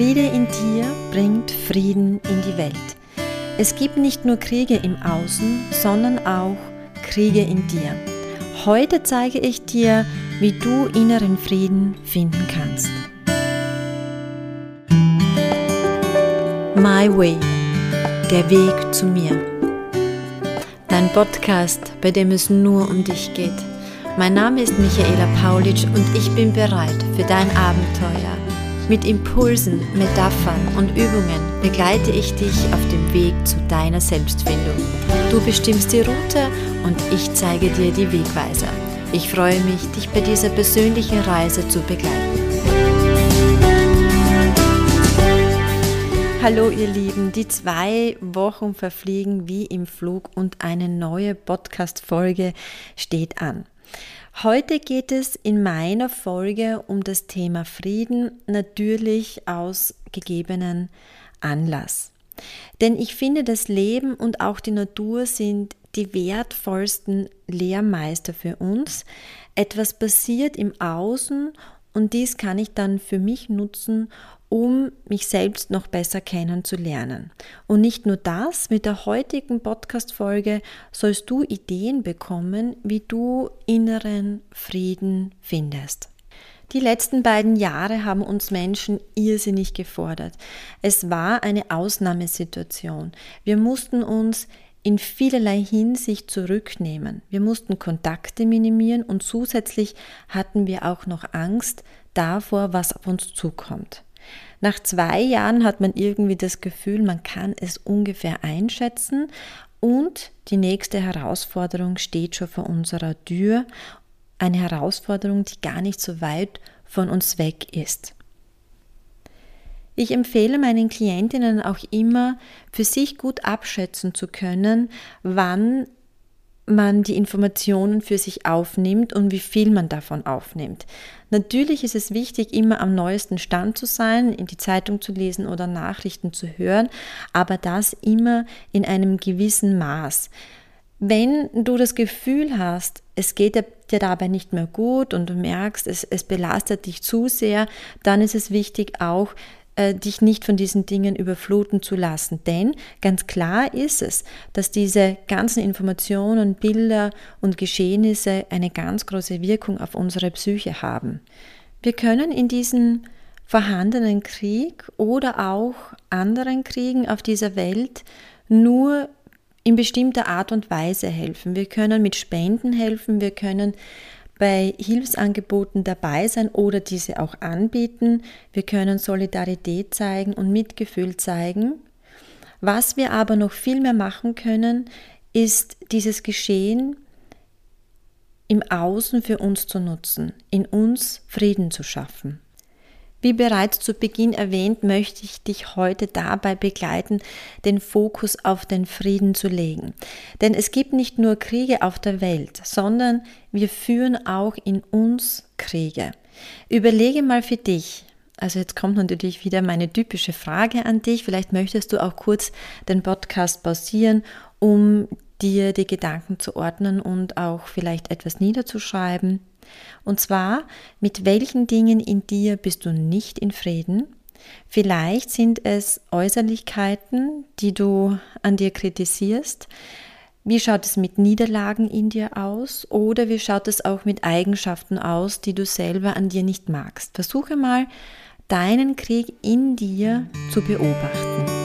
Friede in dir bringt Frieden in die Welt. Es gibt nicht nur Kriege im Außen, sondern auch Kriege in dir. Heute zeige ich dir, wie du inneren Frieden finden kannst. My Way, der Weg zu mir. Dein Podcast, bei dem es nur um dich geht. Mein Name ist Michaela Paulitsch und ich bin bereit für dein Abenteuer mit Impulsen, Metaphern und Übungen begleite ich dich auf dem Weg zu deiner Selbstfindung. Du bestimmst die Route und ich zeige dir die Wegweiser. Ich freue mich, dich bei dieser persönlichen Reise zu begleiten. Hallo ihr Lieben, die zwei Wochen verfliegen wie im Flug und eine neue Podcast-Folge steht an. Heute geht es in meiner Folge um das Thema Frieden, natürlich aus gegebenen Anlass. Denn ich finde, das Leben und auch die Natur sind die wertvollsten Lehrmeister für uns. Etwas passiert im Außen und dies kann ich dann für mich nutzen, um mich selbst noch besser kennenzulernen. Und nicht nur das, mit der heutigen Podcast-Folge sollst du Ideen bekommen, wie du inneren Frieden findest. Die letzten beiden Jahre haben uns Menschen irrsinnig gefordert. Es war eine Ausnahmesituation. Wir mussten uns in vielerlei Hinsicht zurücknehmen. Wir mussten Kontakte minimieren und zusätzlich hatten wir auch noch Angst davor, was auf uns zukommt. Nach zwei Jahren hat man irgendwie das Gefühl, man kann es ungefähr einschätzen und die nächste Herausforderung steht schon vor unserer Tür. Eine Herausforderung, die gar nicht so weit von uns weg ist. Ich empfehle meinen Klientinnen auch immer, für sich gut abschätzen zu können, wann man die Informationen für sich aufnimmt und wie viel man davon aufnimmt. Natürlich ist es wichtig, immer am neuesten Stand zu sein, in die Zeitung zu lesen oder Nachrichten zu hören, aber das immer in einem gewissen Maß. Wenn du das Gefühl hast, es geht dir dabei nicht mehr gut und du merkst, es, es belastet dich zu sehr, dann ist es wichtig auch, äh, dich nicht von diesen Dingen überfluten zu lassen. Denn ganz klar ist es, dass diese ganzen Informationen, Bilder und Geschehnisse eine ganz große Wirkung auf unsere Psyche haben. Wir können in diesen vorhandenen Krieg oder auch anderen Kriegen auf dieser Welt nur in bestimmter Art und Weise helfen. Wir können mit Spenden helfen, wir können bei Hilfsangeboten dabei sein oder diese auch anbieten. Wir können Solidarität zeigen und Mitgefühl zeigen. Was wir aber noch viel mehr machen können, ist dieses Geschehen im Außen für uns zu nutzen, in uns Frieden zu schaffen. Wie bereits zu Beginn erwähnt, möchte ich dich heute dabei begleiten, den Fokus auf den Frieden zu legen. Denn es gibt nicht nur Kriege auf der Welt, sondern wir führen auch in uns Kriege. Überlege mal für dich, also jetzt kommt natürlich wieder meine typische Frage an dich. Vielleicht möchtest du auch kurz den Podcast pausieren, um dir die Gedanken zu ordnen und auch vielleicht etwas niederzuschreiben. Und zwar, mit welchen Dingen in dir bist du nicht in Frieden? Vielleicht sind es Äußerlichkeiten, die du an dir kritisierst. Wie schaut es mit Niederlagen in dir aus? Oder wie schaut es auch mit Eigenschaften aus, die du selber an dir nicht magst? Versuche mal, deinen Krieg in dir zu beobachten.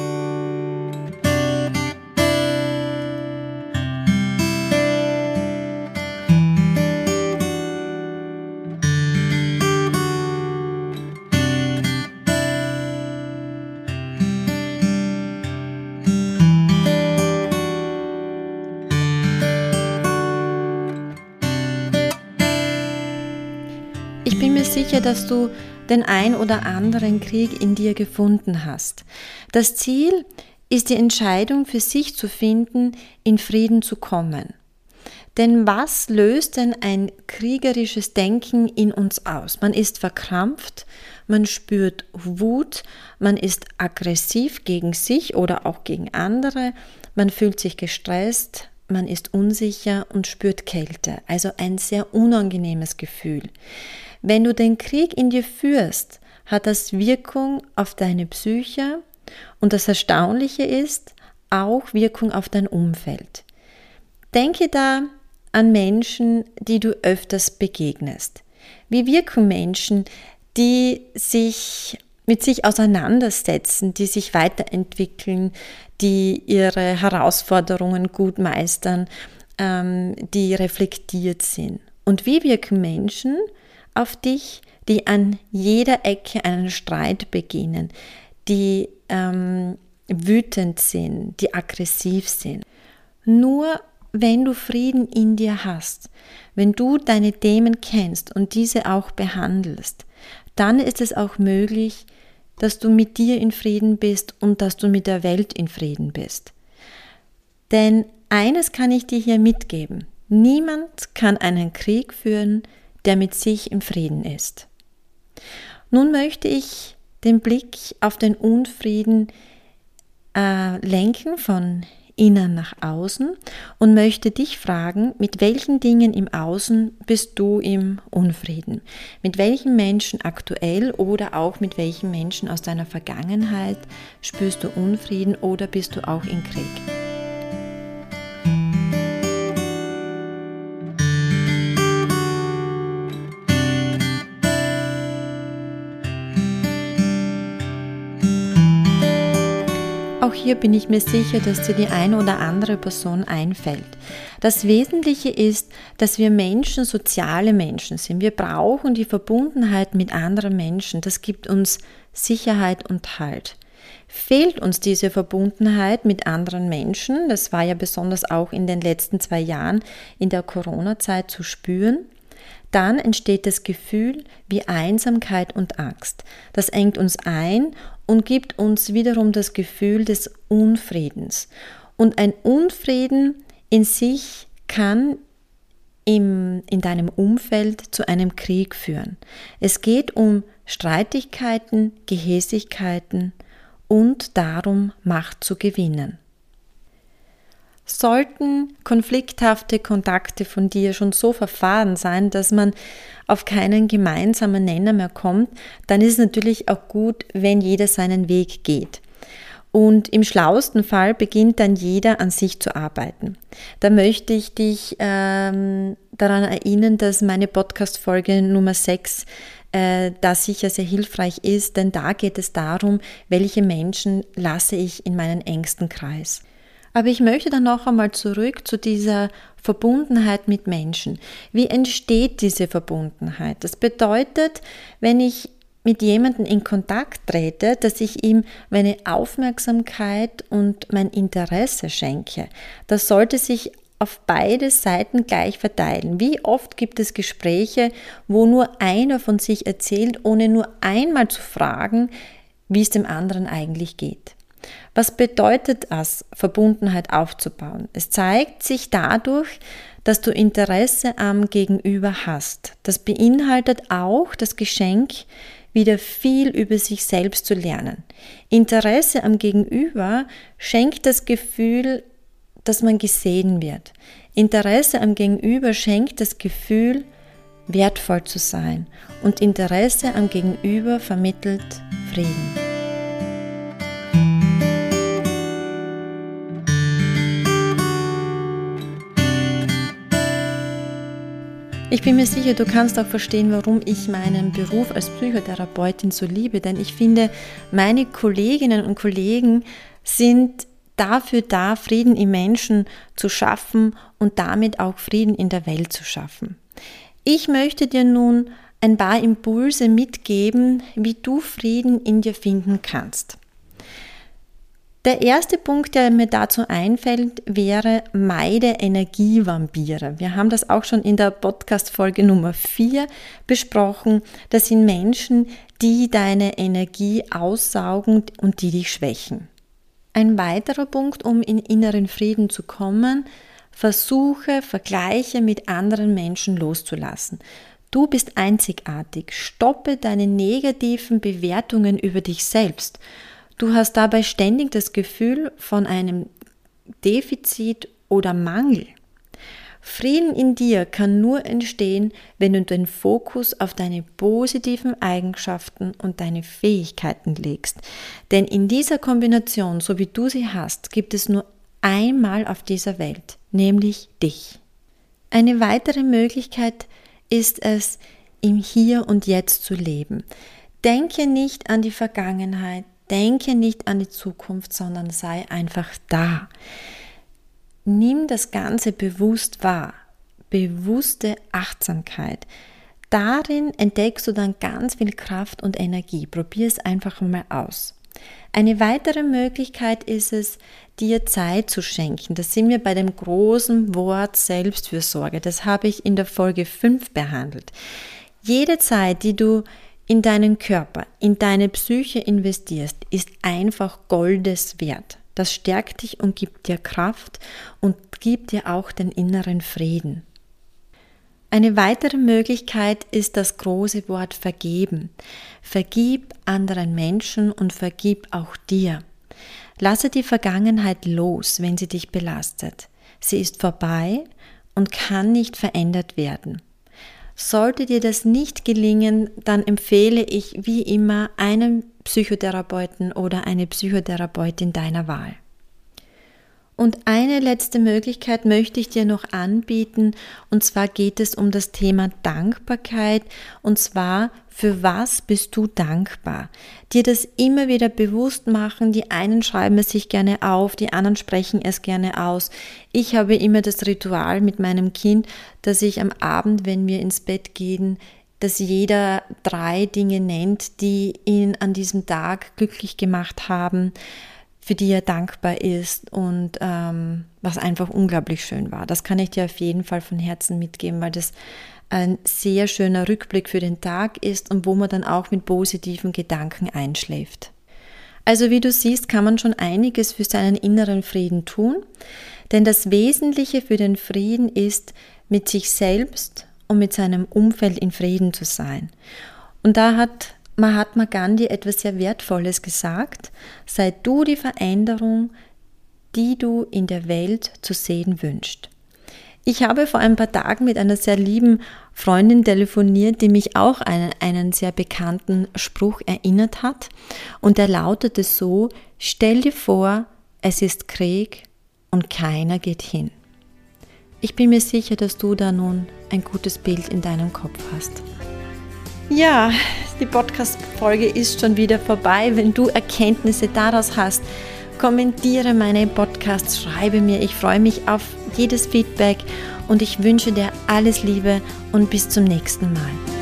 Sicher, dass du den ein oder anderen Krieg in dir gefunden hast. Das Ziel ist die Entscheidung für sich zu finden, in Frieden zu kommen. Denn was löst denn ein kriegerisches Denken in uns aus? Man ist verkrampft, man spürt Wut, man ist aggressiv gegen sich oder auch gegen andere, man fühlt sich gestresst, man ist unsicher und spürt Kälte, also ein sehr unangenehmes Gefühl. Wenn du den Krieg in dir führst, hat das Wirkung auf deine Psyche und das Erstaunliche ist auch Wirkung auf dein Umfeld. Denke da an Menschen, die du öfters begegnest. Wie wirken Menschen, die sich mit sich auseinandersetzen, die sich weiterentwickeln, die ihre Herausforderungen gut meistern, ähm, die reflektiert sind. Und wie wirken Menschen auf dich, die an jeder Ecke einen Streit beginnen, die ähm, wütend sind, die aggressiv sind. Nur wenn du Frieden in dir hast, wenn du deine Themen kennst und diese auch behandelst, dann ist es auch möglich, dass du mit dir in Frieden bist und dass du mit der Welt in Frieden bist. Denn eines kann ich dir hier mitgeben. Niemand kann einen Krieg führen, der mit sich im Frieden ist. Nun möchte ich den Blick auf den Unfrieden äh, lenken von innen nach außen und möchte dich fragen, mit welchen Dingen im Außen bist du im Unfrieden? Mit welchen Menschen aktuell oder auch mit welchen Menschen aus deiner Vergangenheit spürst du Unfrieden oder bist du auch in Krieg? Auch hier bin ich mir sicher, dass dir die eine oder andere Person einfällt. Das Wesentliche ist, dass wir Menschen soziale Menschen sind. Wir brauchen die Verbundenheit mit anderen Menschen. Das gibt uns Sicherheit und Halt. Fehlt uns diese Verbundenheit mit anderen Menschen, das war ja besonders auch in den letzten zwei Jahren in der Corona-Zeit zu spüren, dann entsteht das Gefühl wie Einsamkeit und Angst. Das engt uns ein und gibt uns wiederum das Gefühl des Unfriedens. Und ein Unfrieden in sich kann im, in deinem Umfeld zu einem Krieg führen. Es geht um Streitigkeiten, Gehässigkeiten und darum, Macht zu gewinnen. Sollten konflikthafte Kontakte von dir schon so verfahren sein, dass man auf keinen gemeinsamen Nenner mehr kommt, dann ist es natürlich auch gut, wenn jeder seinen Weg geht. Und im schlauesten Fall beginnt dann jeder an sich zu arbeiten. Da möchte ich dich ähm, daran erinnern, dass meine Podcast-Folge Nummer 6 äh, da sicher sehr hilfreich ist, denn da geht es darum, welche Menschen lasse ich in meinen engsten Kreis. Aber ich möchte dann noch einmal zurück zu dieser Verbundenheit mit Menschen. Wie entsteht diese Verbundenheit? Das bedeutet, wenn ich mit jemandem in Kontakt trete, dass ich ihm meine Aufmerksamkeit und mein Interesse schenke. Das sollte sich auf beide Seiten gleich verteilen. Wie oft gibt es Gespräche, wo nur einer von sich erzählt, ohne nur einmal zu fragen, wie es dem anderen eigentlich geht? Was bedeutet es, Verbundenheit aufzubauen? Es zeigt sich dadurch, dass du Interesse am Gegenüber hast. Das beinhaltet auch das Geschenk, wieder viel über sich selbst zu lernen. Interesse am Gegenüber schenkt das Gefühl, dass man gesehen wird. Interesse am Gegenüber schenkt das Gefühl, wertvoll zu sein. Und Interesse am Gegenüber vermittelt Frieden. Ich bin mir sicher, du kannst auch verstehen, warum ich meinen Beruf als Psychotherapeutin so liebe, denn ich finde, meine Kolleginnen und Kollegen sind dafür da, Frieden im Menschen zu schaffen und damit auch Frieden in der Welt zu schaffen. Ich möchte dir nun ein paar Impulse mitgeben, wie du Frieden in dir finden kannst. Der erste Punkt, der mir dazu einfällt, wäre meide Energievampire. Wir haben das auch schon in der Podcast-Folge Nummer 4 besprochen. Das sind Menschen, die deine Energie aussaugen und die dich schwächen. Ein weiterer Punkt, um in inneren Frieden zu kommen, versuche Vergleiche mit anderen Menschen loszulassen. Du bist einzigartig. Stoppe deine negativen Bewertungen über dich selbst. Du hast dabei ständig das Gefühl von einem Defizit oder Mangel. Frieden in dir kann nur entstehen, wenn du den Fokus auf deine positiven Eigenschaften und deine Fähigkeiten legst. Denn in dieser Kombination, so wie du sie hast, gibt es nur einmal auf dieser Welt, nämlich dich. Eine weitere Möglichkeit ist es, im Hier und Jetzt zu leben. Denke nicht an die Vergangenheit, denke nicht an die Zukunft, sondern sei einfach da nimm das Ganze bewusst wahr. Bewusste Achtsamkeit. Darin entdeckst du dann ganz viel Kraft und Energie. Probier es einfach mal aus. Eine weitere Möglichkeit ist es, dir Zeit zu schenken. Das sind wir bei dem großen Wort Selbstfürsorge. Das habe ich in der Folge 5 behandelt. Jede Zeit, die du in deinen Körper, in deine Psyche investierst, ist einfach Goldes wert. Das stärkt dich und gibt dir Kraft und gibt dir auch den inneren Frieden. Eine weitere Möglichkeit ist das große Wort vergeben. Vergib anderen Menschen und vergib auch dir. Lasse die Vergangenheit los, wenn sie dich belastet. Sie ist vorbei und kann nicht verändert werden. Sollte dir das nicht gelingen, dann empfehle ich wie immer einen Psychotherapeuten oder eine Psychotherapeutin deiner Wahl. Und eine letzte Möglichkeit möchte ich dir noch anbieten, und zwar geht es um das Thema Dankbarkeit, und zwar für was bist du dankbar? Dir das immer wieder bewusst machen, die einen schreiben es sich gerne auf, die anderen sprechen es gerne aus. Ich habe immer das Ritual mit meinem Kind, dass ich am Abend, wenn wir ins Bett gehen, dass jeder drei Dinge nennt, die ihn an diesem Tag glücklich gemacht haben, für die er dankbar ist und ähm, was einfach unglaublich schön war. Das kann ich dir auf jeden Fall von Herzen mitgeben, weil das ein sehr schöner Rückblick für den Tag ist und wo man dann auch mit positiven Gedanken einschläft. Also wie du siehst, kann man schon einiges für seinen inneren Frieden tun, denn das Wesentliche für den Frieden ist, mit sich selbst und mit seinem Umfeld in Frieden zu sein. Und da hat Mahatma Gandhi etwas sehr Wertvolles gesagt. Sei du die Veränderung, die du in der Welt zu sehen wünschst. Ich habe vor ein paar Tagen mit einer sehr lieben Freundin telefoniert, die mich auch an einen sehr bekannten Spruch erinnert hat. Und der lautete so, stell dir vor, es ist Krieg und keiner geht hin. Ich bin mir sicher, dass du da nun ein gutes Bild in deinem Kopf hast. Ja, die Podcast-Folge ist schon wieder vorbei. Wenn du Erkenntnisse daraus hast, kommentiere meine Podcasts, schreibe mir. Ich freue mich auf jedes Feedback und ich wünsche dir alles Liebe und bis zum nächsten Mal.